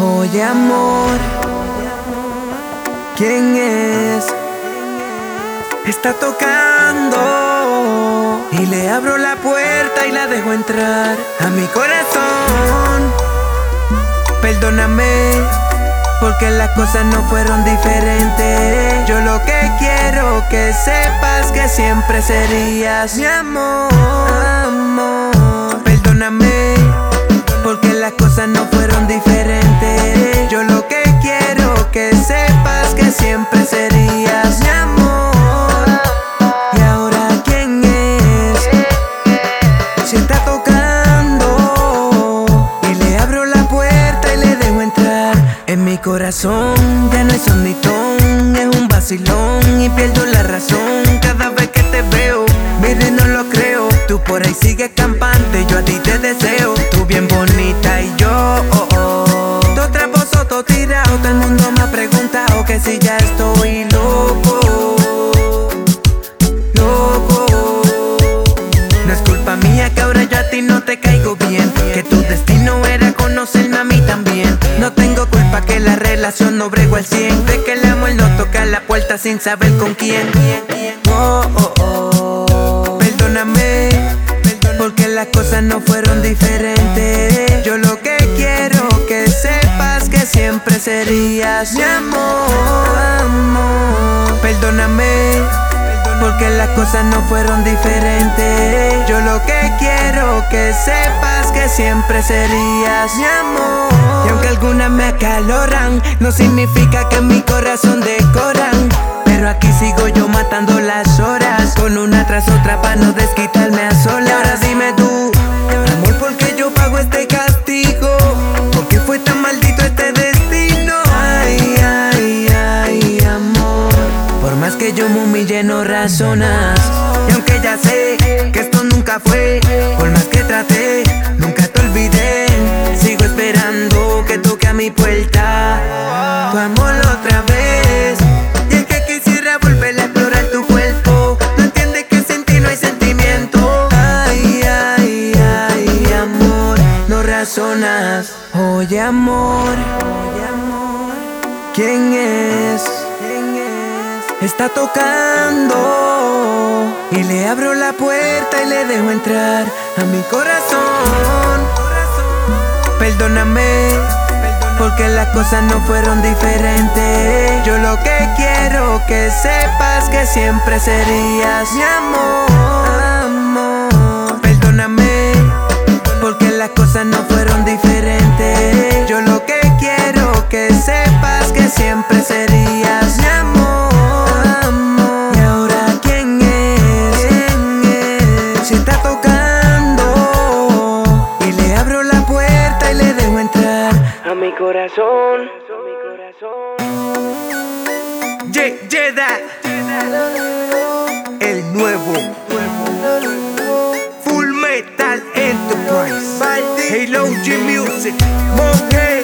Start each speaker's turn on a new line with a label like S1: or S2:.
S1: Oye amor, ¿quién es? Está tocando y le abro la puerta y la dejo entrar a mi corazón. Perdóname porque las cosas no fueron diferentes. Yo lo que quiero que sepas que siempre serías mi amor. amor. Perdóname las cosas no fueron diferentes. Yo lo que quiero que sepas que siempre serías mi amor. Y ahora quién es? Si está tocando y le abro la puerta y le dejo entrar en mi corazón. Ya no es un nitón, es un vacilón y pierdo la razón cada vez que te veo. Mire, no lo creo. Tú por ahí sigues campante, yo a ti ti no te caigo bien. Que tu destino era conocerme a mí también. No tengo culpa que la relación no bregó al 100. De que el amor no toca la puerta sin saber con quién. Oh, oh, oh. Perdóname, porque las cosas no fueron diferentes. Yo lo que quiero que sepas que siempre serías mi amor. amor. Perdóname. Porque las cosas no fueron diferentes. Yo lo que quiero que sepas que siempre serías mi amor. Y aunque algunas me acaloran, no significa que mi corazón decoran. Pero aquí sigo yo matando las horas con una tras otra para no desquitarme a solas. Y ahora dime tú, amor, ¿por qué yo pago este castigo? ¿Por qué fue tan maldito este destino? Ay, ay, ay, amor. Por más que yo me humille, no razonas. Y aunque ya sé que esto nunca fue, no razonas. Oye, amor. ¿Quién es? Está tocando y le abro la puerta y le dejo entrar a mi corazón. Perdóname, porque las cosas no fueron diferentes. Yo lo que quiero que sepas que siempre serías mi amor. Perdóname, porque las cosas no mi corazón. Ye- Jedi, el nuevo. Full Metal Enterprise. Halo G Music. Monje